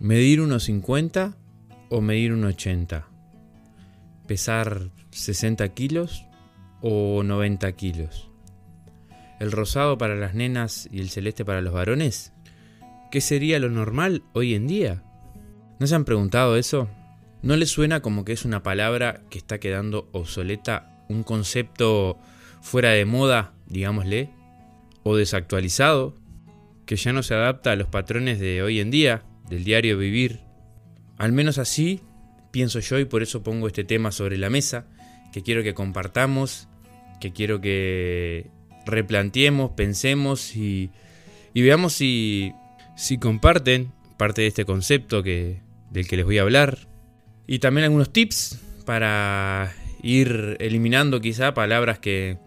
¿Medir unos 50 o medir unos 80? ¿Pesar 60 kilos o 90 kilos? ¿El rosado para las nenas y el celeste para los varones? ¿Qué sería lo normal hoy en día? ¿No se han preguntado eso? ¿No les suena como que es una palabra que está quedando obsoleta, un concepto fuera de moda, digámosle, o desactualizado, que ya no se adapta a los patrones de hoy en día, del diario vivir. Al menos así pienso yo y por eso pongo este tema sobre la mesa, que quiero que compartamos, que quiero que replanteemos, pensemos y, veamos si, si comparten parte de este concepto que, del que les voy a hablar. Y también algunos tips para ir eliminando quizá palabras que,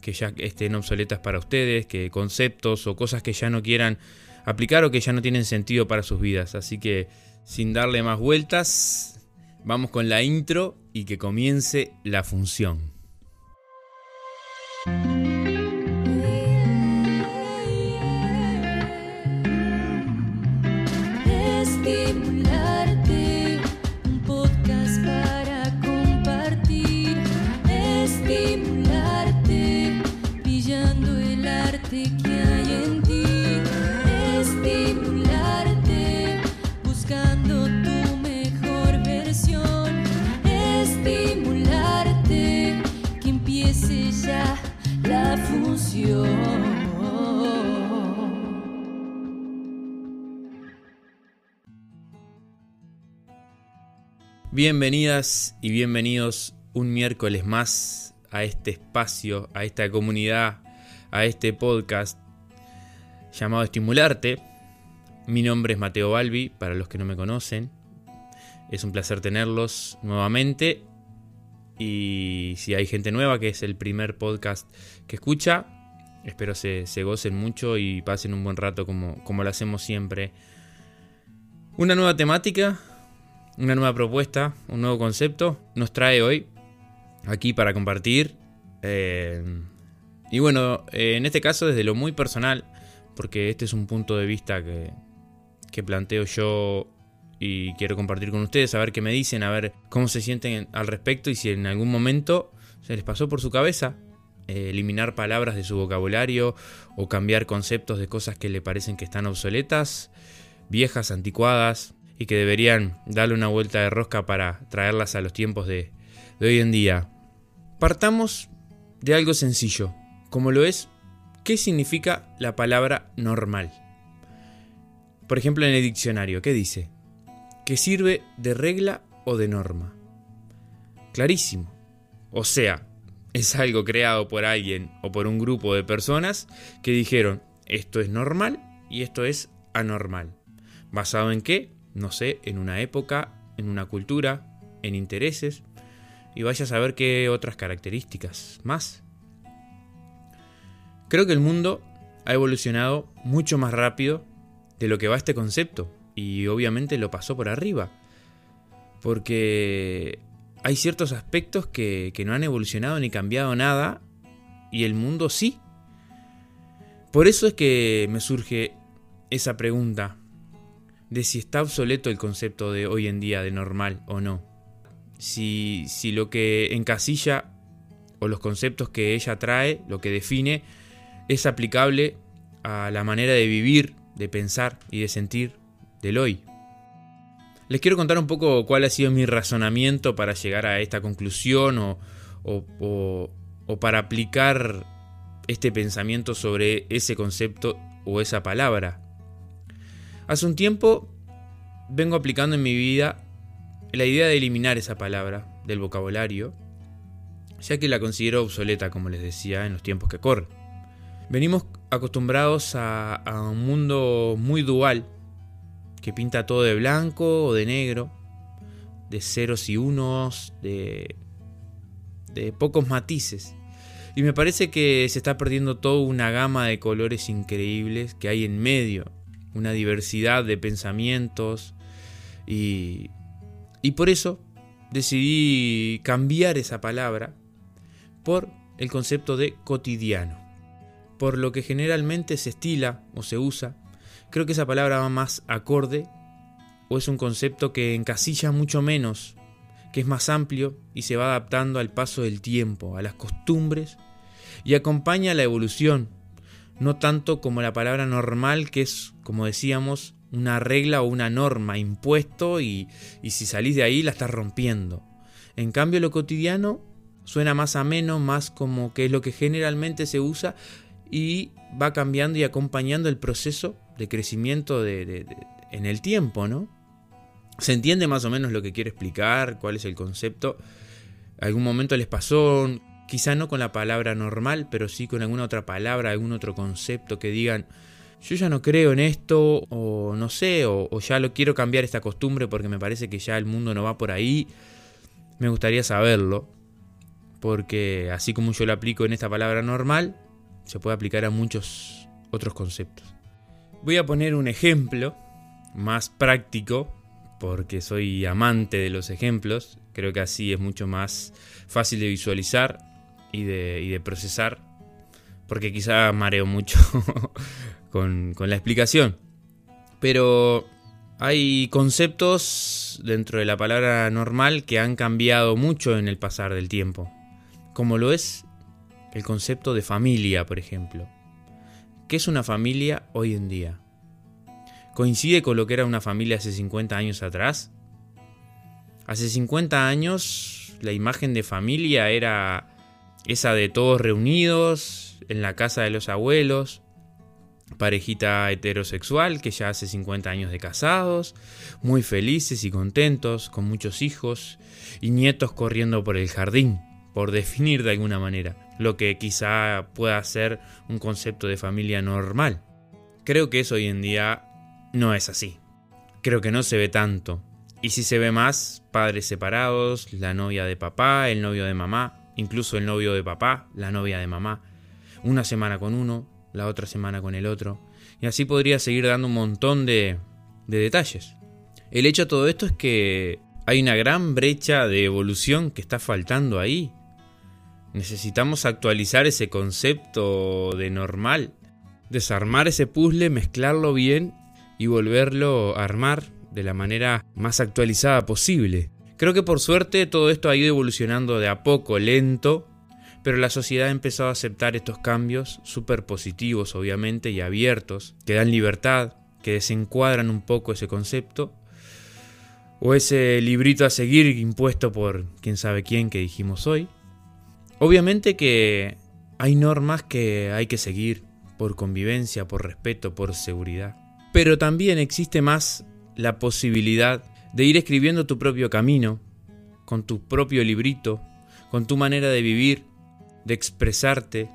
que ya estén obsoletas para ustedes, que conceptos o cosas que ya no quieran aplicar o que ya no tienen sentido para sus vidas. Así que sin darle más vueltas, vamos con la intro y que comience la función. Bienvenidas y bienvenidos un miércoles más a este espacio, a esta comunidad, a este podcast llamado Estimularte. Mi nombre es Mateo Balbi, para los que no me conocen. Es un placer tenerlos nuevamente. Y si hay gente nueva, que es el primer podcast que escucha, espero se, se gocen mucho y pasen un buen rato como, como lo hacemos siempre. Una nueva temática, una nueva propuesta, un nuevo concepto nos trae hoy aquí para compartir. Eh, y bueno, eh, en este caso desde lo muy personal, porque este es un punto de vista que, planteo yo y quiero compartir con ustedes, a ver qué me dicen, a ver cómo se sienten al respecto y si en algún momento se les pasó por su cabeza eh, eliminar palabras de su vocabulario o cambiar conceptos de cosas que le parecen que están obsoletas, viejas, anticuadas, y que deberían darle una vuelta de rosca para traerlas a los tiempos de, hoy en día. Partamos de algo sencillo, como lo es, ¿qué significa la palabra normal? Por ejemplo, en el diccionario, ¿qué dice? Que sirve de regla o de norma. Clarísimo. O sea, es algo creado por alguien o por un grupo de personas que dijeron, esto es normal y esto es anormal. ¿Basado en qué? No sé, en una época, en una cultura, en intereses, y vaya a saber qué otras características más. Creo que el mundo ha evolucionado mucho más rápido de lo que va este concepto, y obviamente lo pasó por arriba, porque hay ciertos aspectos que, que no han evolucionado ni cambiado nada, y el mundo sí. Por eso es que me surge esa pregunta de si está obsoleto el concepto de hoy en día de normal o no. Si, si lo que encasilla o los conceptos que ella trae, lo que define, es aplicable a la manera de vivir, de pensar y de sentir del hoy. Les quiero contar un poco cuál ha sido mi razonamiento para llegar a esta conclusión o, o, o para aplicar este pensamiento sobre ese concepto o esa palabra Hace un tiempo vengo aplicando en mi vida la idea de eliminar esa palabra del vocabulario, ya que la considero obsoleta, como les decía, en los tiempos que corren. Venimos acostumbrados a, un mundo muy dual, que pinta todo de blanco o de negro, de ceros y unos, de, de pocos matices. Y me parece que se está perdiendo toda una gama de colores increíbles que hay en medio una diversidad de pensamientos y, y por eso decidí cambiar esa palabra por el concepto de cotidiano. Por lo que generalmente se estila o se usa, creo que esa palabra va más acorde o es un concepto que encasilla mucho menos, que es más amplio y se va adaptando al paso del tiempo, a las costumbres y acompaña la evolución, no tanto como la palabra normal, que es, como decíamos, una regla o una norma impuesto y, y si salís de ahí la estás rompiendo. En cambio lo cotidiano suena más ameno, más como que es lo que generalmente se usa y va cambiando y acompañando el proceso de crecimiento de, en el tiempo, ¿no? Se entiende más o menos lo que quiere explicar, cuál es el concepto. Algún momento les pasó, quizá no con la palabra normal, pero sí con alguna otra palabra, algún otro concepto que digan, yo ya no creo en esto, o no sé, o, ya lo quiero cambiar esta costumbre porque me parece que ya el mundo no va por ahí. Me gustaría saberlo, porque así como yo lo aplico en esta palabra normal, se puede aplicar a muchos otros conceptos. Voy a poner un ejemplo más práctico, porque soy amante de los ejemplos, creo que así es mucho más fácil de visualizar y de, procesar, porque quizá mareo mucho con, la explicación. Pero hay conceptos dentro de la palabra normal que han cambiado mucho en el pasar del tiempo, como lo es el concepto de familia, por ejemplo. ¿Qué es una familia hoy en día? ¿Coincide con lo que era una familia hace 50 años atrás? Hace 50 años la imagen de familia era esa de todos reunidos en la casa de los abuelos, parejita heterosexual que ya hace 50 años de casados, muy felices y contentos, con muchos hijos y nietos corriendo por el jardín, por definir de alguna manera lo que quizá pueda ser un concepto de familia normal. Creo que eso hoy en día no es así. Creo que no se ve tanto. Y si se ve más, padres separados, la novia de papá, el novio de mamá, incluso el novio de papá, la novia de mamá. Una semana con uno, la otra semana con el otro. Y así podría seguir dando un montón de, de detalles. El hecho de todo esto es que hay una gran brecha de evolución que está faltando ahí Necesitamos actualizar ese concepto de normal, desarmar ese puzzle, mezclarlo bien y volverlo a armar de la manera más actualizada posible. Creo que por suerte todo esto ha ido evolucionando de a poco, lento, pero la sociedad ha empezado a aceptar estos cambios súper positivos, obviamente, y abiertos, que dan libertad, que desencuadran un poco ese concepto, o ese librito a seguir impuesto por quién sabe quién que dijimos hoy. Obviamente que hay normas que hay que seguir por convivencia, por respeto, por seguridad. Pero también existe más la posibilidad de ir escribiendo tu propio camino, con tu propio librito, con tu manera de vivir, de expresarte,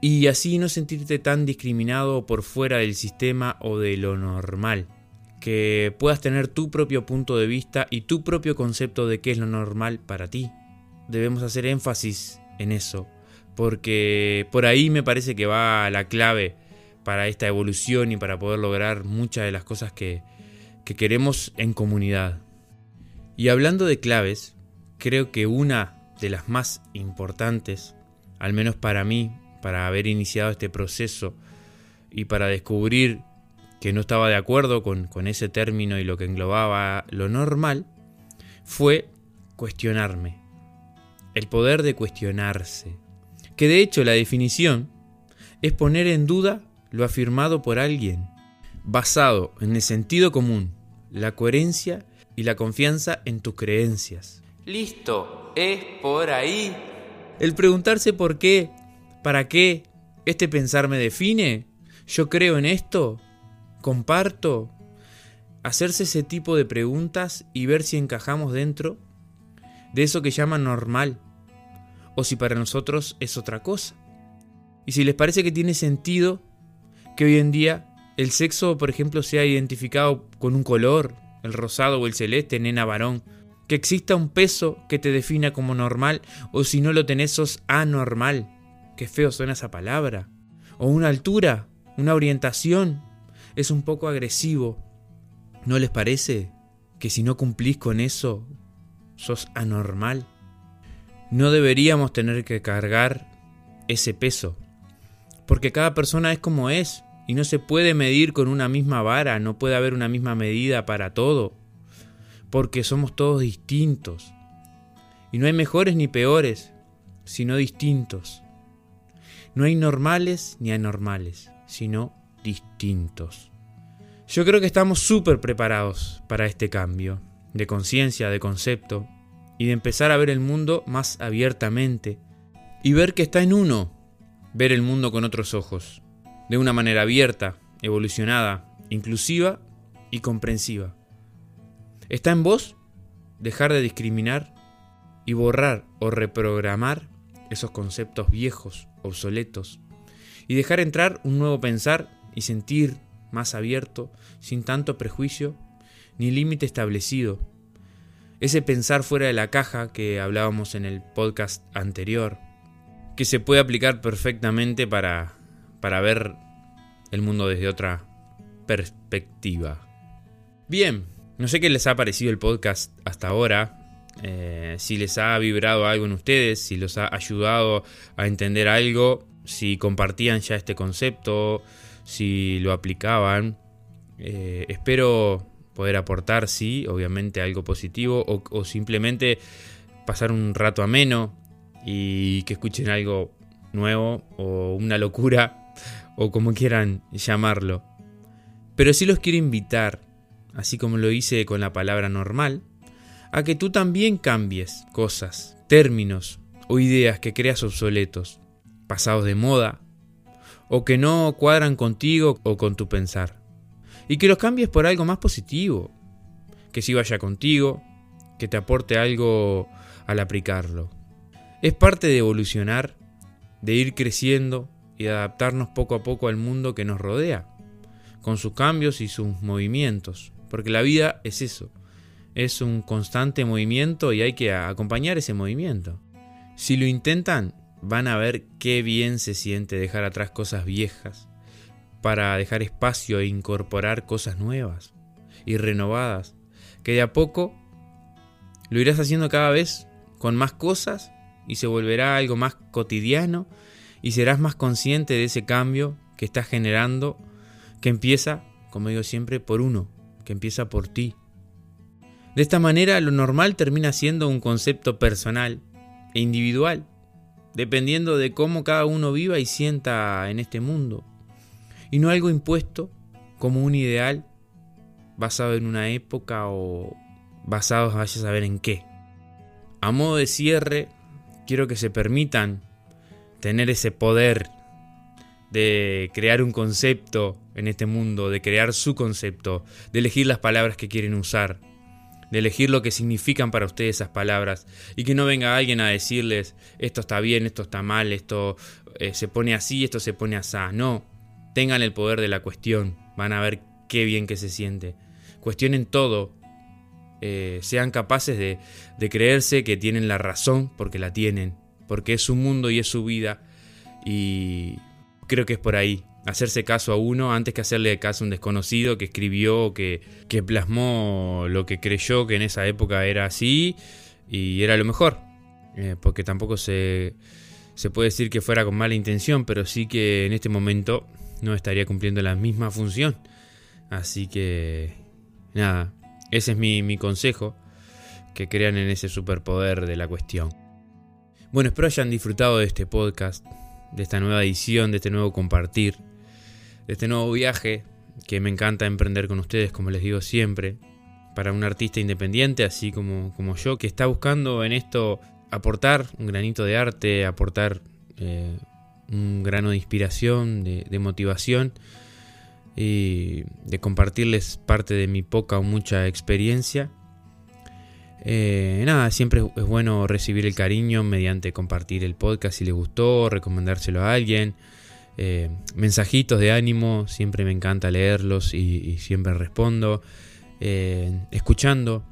y así no sentirte tan discriminado por fuera del sistema o de lo normal. Que puedas tener tu propio punto de vista y tu propio concepto de qué es lo normal para ti. Debemos hacer énfasis en eso, porque por ahí me parece que va la clave para esta evolución y para poder lograr muchas de las cosas que, que queremos en comunidad. Y hablando de claves, creo que una de las más importantes, al menos para mí, para haber iniciado este proceso y para descubrir que no estaba de acuerdo con, con ese término y lo que englobaba lo normal, fue cuestionarme el poder de cuestionarse, que de hecho la definición es poner en duda lo afirmado por alguien, basado en el sentido común, la coherencia y la confianza en tus creencias. Listo, es por ahí. El preguntarse por qué, para qué, este pensar me define, yo creo en esto, comparto, hacerse ese tipo de preguntas y ver si encajamos dentro de eso que llaman normal, o si para nosotros es otra cosa. Y si les parece que tiene sentido que hoy en día el sexo, por ejemplo, sea identificado con un color, el rosado o el celeste, nena varón, que exista un peso que te defina como normal, o si no lo tenés sos anormal, qué feo suena esa palabra, o una altura, una orientación, es un poco agresivo. ¿No les parece que si no cumplís con eso sos anormal. No deberíamos tener que cargar ese peso, porque cada persona es como es y no se puede medir con una misma vara, no puede haber una misma medida para todo. Porque somos todos distintos. Y no hay mejores ni peores, sino distintos. No hay normales ni anormales, sino distintos. Yo creo que estamos súper preparados para este cambio de conciencia, de concepto, y de empezar a ver el mundo más abiertamente y ver que está en uno, ver el mundo con otros ojos, de una manera abierta, evolucionada, inclusiva y comprensiva. Está en vos dejar de discriminar y borrar o reprogramar esos conceptos viejos, obsoletos, y dejar entrar un nuevo pensar y sentir más abierto, sin tanto prejuicio ni límite establecido. Ese pensar fuera de la caja que hablábamos en el podcast anterior, que se puede aplicar perfectamente para, para ver el mundo desde otra perspectiva. Bien, no sé qué les ha parecido el podcast hasta ahora, eh, si les ha vibrado algo en ustedes, si los ha ayudado a entender algo, si compartían ya este concepto, si lo aplicaban. Eh, espero poder aportar, sí, obviamente algo positivo o, o simplemente pasar un rato ameno y que escuchen algo nuevo o una locura o como quieran llamarlo. Pero sí los quiero invitar, así como lo hice con la palabra normal, a que tú también cambies cosas, términos o ideas que creas obsoletos, pasados de moda, o que no cuadran contigo o con tu pensar. Y que los cambies por algo más positivo, que sí vaya contigo, que te aporte algo al aplicarlo. Es parte de evolucionar, de ir creciendo y adaptarnos poco a poco al mundo que nos rodea, con sus cambios y sus movimientos, porque la vida es eso, es un constante movimiento y hay que acompañar ese movimiento. Si lo intentan, van a ver qué bien se siente dejar atrás cosas viejas para dejar espacio e incorporar cosas nuevas y renovadas, que de a poco lo irás haciendo cada vez con más cosas y se volverá algo más cotidiano y serás más consciente de ese cambio que estás generando, que empieza, como digo siempre, por uno, que empieza por ti. De esta manera lo normal termina siendo un concepto personal e individual, dependiendo de cómo cada uno viva y sienta en este mundo, y no algo impuesto como un ideal basado en una época o basado vaya a saber en qué. A modo de cierre, quiero que se permitan tener ese poder de crear un concepto en este mundo, de crear su concepto, de elegir las palabras que quieren usar, de elegir lo que significan para ustedes esas palabras y que no venga alguien a decirles esto está bien, esto está mal, esto eh, se pone así, esto se pone así. No, tengan el poder de la cuestión, van a ver qué bien que se siente. Cuestionen todo, eh, sean capaces de, de creerse que tienen la razón porque la tienen, porque es su mundo y es su vida. Y creo que es por ahí, hacerse caso a uno antes que hacerle caso a un desconocido que escribió, que, que plasmó lo que creyó que en esa época era así y era lo mejor. Eh, porque tampoco se, se puede decir que fuera con mala intención, pero sí que en este momento no estaría cumpliendo la misma función. Así que, nada, ese es mi, consejo, que crean en ese superpoder de la cuestión. Bueno, espero hayan disfrutado de este podcast, de esta nueva edición, de este nuevo compartir, de este nuevo viaje que me encanta emprender con ustedes, como les digo siempre, para un artista independiente, así como, como yo, que está buscando en esto aportar un granito de arte, aportar eh, un grano de inspiración, de motivación y de compartirles parte de mi poca o mucha experiencia. Eh, nada, siempre es bueno recibir el cariño mediante compartir el podcast si les gustó, recomendárselo a alguien. Eh, mensajitos de ánimo, siempre me encanta leerlos y, siempre respondo. Eh, escuchando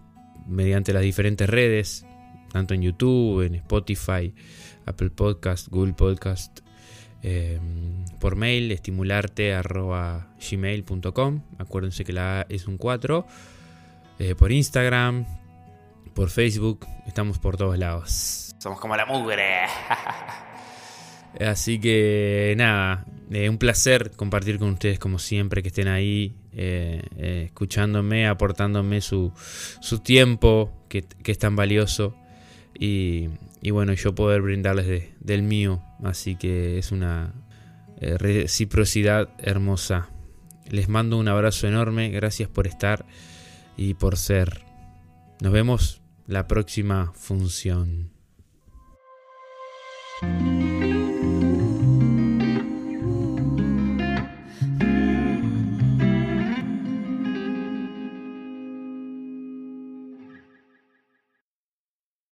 mediante las diferentes redes, tanto en YouTube, en Spotify, Apple Podcast, Google Podcast, por mail, estimularte gmail.com. Acuérdense que la A es un 4. Eh, por Instagram, por Facebook, estamos por todos lados. Somos como la mugre. Así que nada, eh, un placer compartir con ustedes como siempre, que estén ahí eh, eh, escuchándome, aportándome su, su tiempo, que, es tan valioso. Y, bueno, yo poder brindarles del mío. Así que es una reciprocidad hermosa. Les mando un abrazo enorme, gracias por estar y por ser. Nos vemos la próxima función.